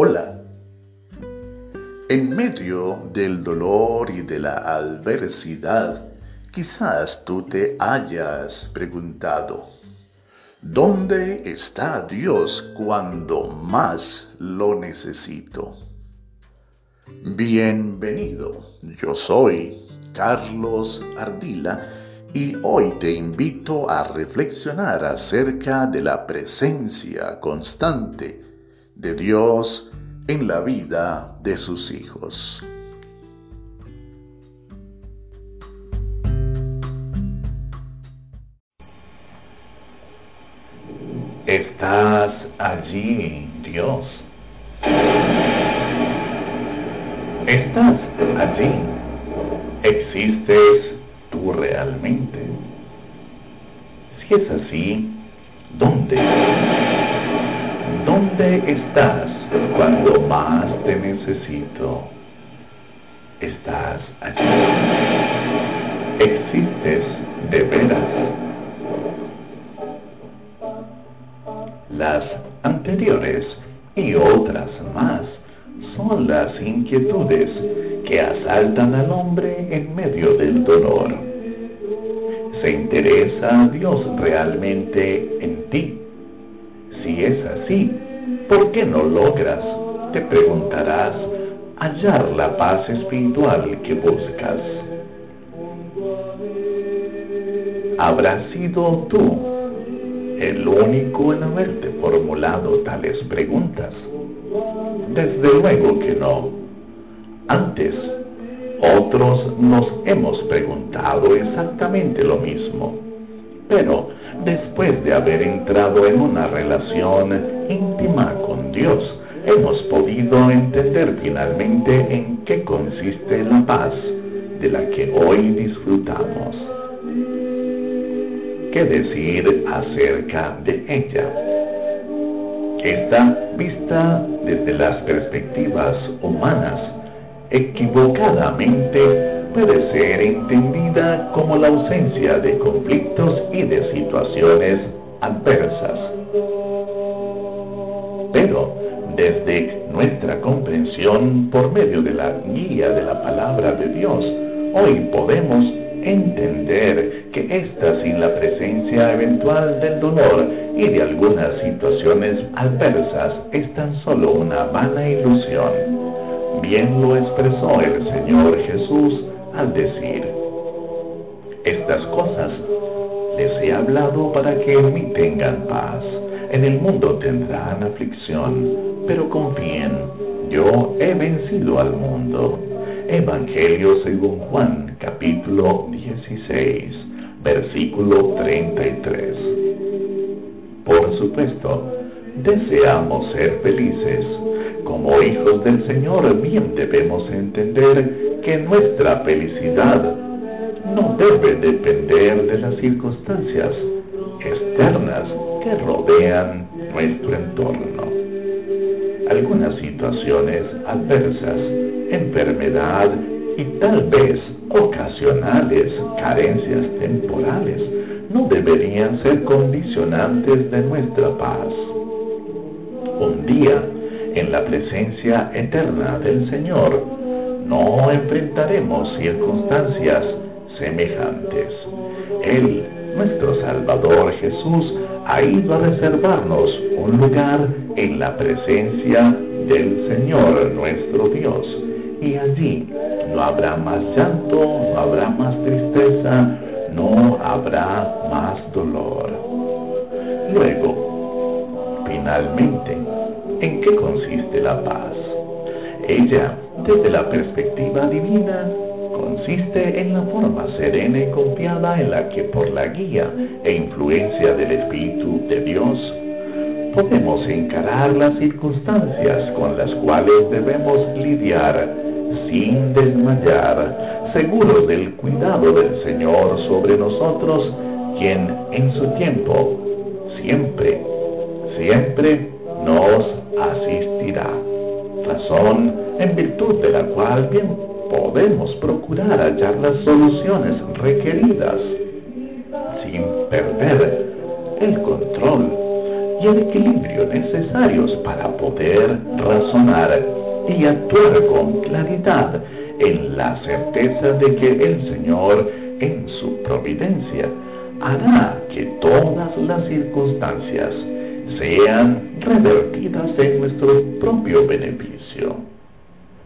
Hola. En medio del dolor y de la adversidad, quizás tú te hayas preguntado, ¿dónde está Dios cuando más lo necesito? Bienvenido, yo soy Carlos Ardila y hoy te invito a reflexionar acerca de la presencia constante de Dios en la vida de sus hijos. ¿Estás allí, Dios? ¿Estás allí? ¿Existes tú realmente? Si es así, ¿dónde? ¿Dónde estás cuando más te necesito? ¿Estás allí? ¿Existes de veras? Las anteriores y otras más son las inquietudes que asaltan al hombre en medio del dolor. ¿Se interesa Dios realmente en ti? Si es así, ¿por qué no logras, te preguntarás, hallar la paz espiritual que buscas? ¿Habrás sido tú el único en haberte formulado tales preguntas? Desde luego que no. Antes, otros nos hemos preguntado exactamente lo mismo, pero después de haber entrado en una relación íntima con Dios, hemos podido entender finalmente en qué consiste la paz de la que hoy disfrutamos. ¿Qué decir acerca de ella? Esta, vista desde las perspectivas humanas, equivocadamente puede ser entendida la ausencia de conflictos y de situaciones adversas. Pero desde nuestra comprensión por medio de la guía de la palabra de Dios, hoy podemos entender que esta sin la presencia eventual del dolor y de algunas situaciones adversas es tan solo una vana ilusión. Bien lo expresó el Señor Jesús al decir, estas cosas les he hablado para que en mí tengan paz. En el mundo tendrán aflicción, pero confíen, yo he vencido al mundo. Evangelio según Juan, capítulo 16, versículo 33. Por supuesto, deseamos ser felices. Como hijos del Señor, bien debemos entender que nuestra felicidad no debe depender de las circunstancias externas que rodean nuestro entorno. Algunas situaciones adversas, enfermedad y tal vez ocasionales carencias temporales no deberían ser condicionantes de nuestra paz. Un día, en la presencia eterna del Señor, no enfrentaremos circunstancias semejantes. Él, nuestro Salvador Jesús, ha ido a reservarnos un lugar en la presencia del Señor nuestro Dios. Y allí no habrá más llanto, no habrá más tristeza, no habrá más dolor. Luego, finalmente, ¿en qué consiste la paz? Ella, desde la perspectiva divina, consiste en la forma serena y confiada en la que por la guía e influencia del Espíritu de Dios podemos encarar las circunstancias con las cuales debemos lidiar sin desmayar, seguros del cuidado del Señor sobre nosotros, quien en su tiempo siempre, siempre nos asistirá. Razón en virtud de la cual bien podemos procurar hallar las soluciones requeridas sin perder el control y el equilibrio necesarios para poder razonar y actuar con claridad en la certeza de que el Señor, en su providencia, hará que todas las circunstancias sean revertidas en nuestro propio beneficio.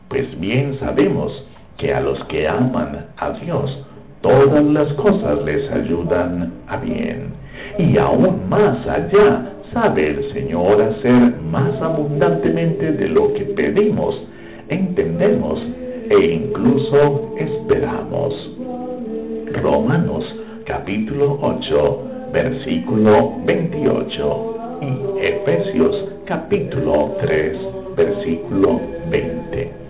Pues bien sabemos que a los que aman a Dios, todas las cosas les ayudan a bien. Y aún más allá sabe el Señor hacer más abundantemente de lo que pedimos, entendemos e incluso esperamos. Romanos capítulo 8, versículo 28 y Efesios capítulo 3, versículo 20.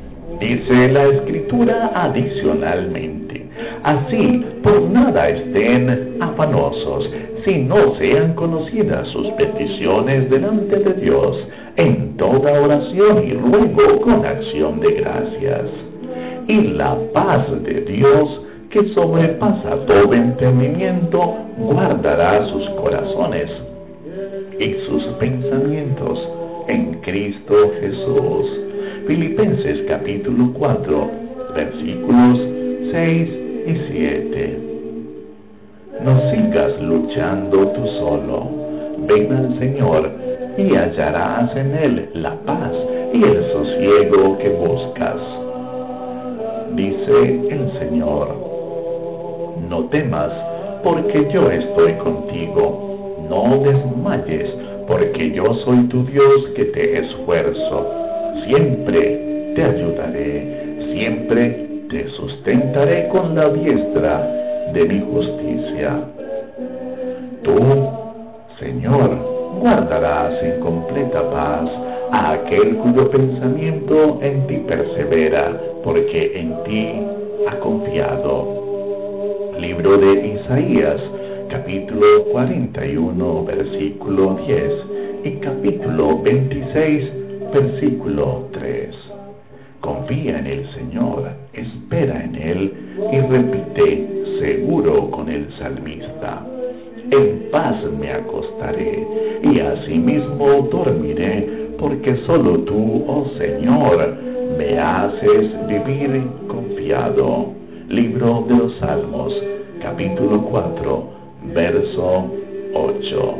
Dice la escritura adicionalmente, así por nada estén afanosos, si no sean conocidas sus peticiones delante de Dios, en toda oración y ruego con acción de gracias. Y la paz de Dios, que sobrepasa todo entendimiento, guardará sus corazones y sus pensamientos en Cristo Jesús. Filipenses capítulo 4, versículos 6 y 7. No sigas luchando tú solo. Ven al Señor y hallarás en Él la paz y el sosiego que buscas. Dice el Señor, no temas, porque yo estoy contigo. No desmayes, porque yo soy tu Dios que te esfuerzo siempre te ayudaré, siempre te sustentaré con la diestra de mi justicia. Tú, Señor, guardarás en completa paz a aquel cuyo pensamiento en ti persevera, porque en ti ha confiado. Libro de Isaías, capítulo 41, versículo 10 y capítulo 26, Versículo 3. Confía en el Señor, espera en Él y repite seguro con el salmista. En paz me acostaré y asimismo dormiré, porque solo tú, oh Señor, me haces vivir confiado. Libro de los Salmos, capítulo 4, verso 8.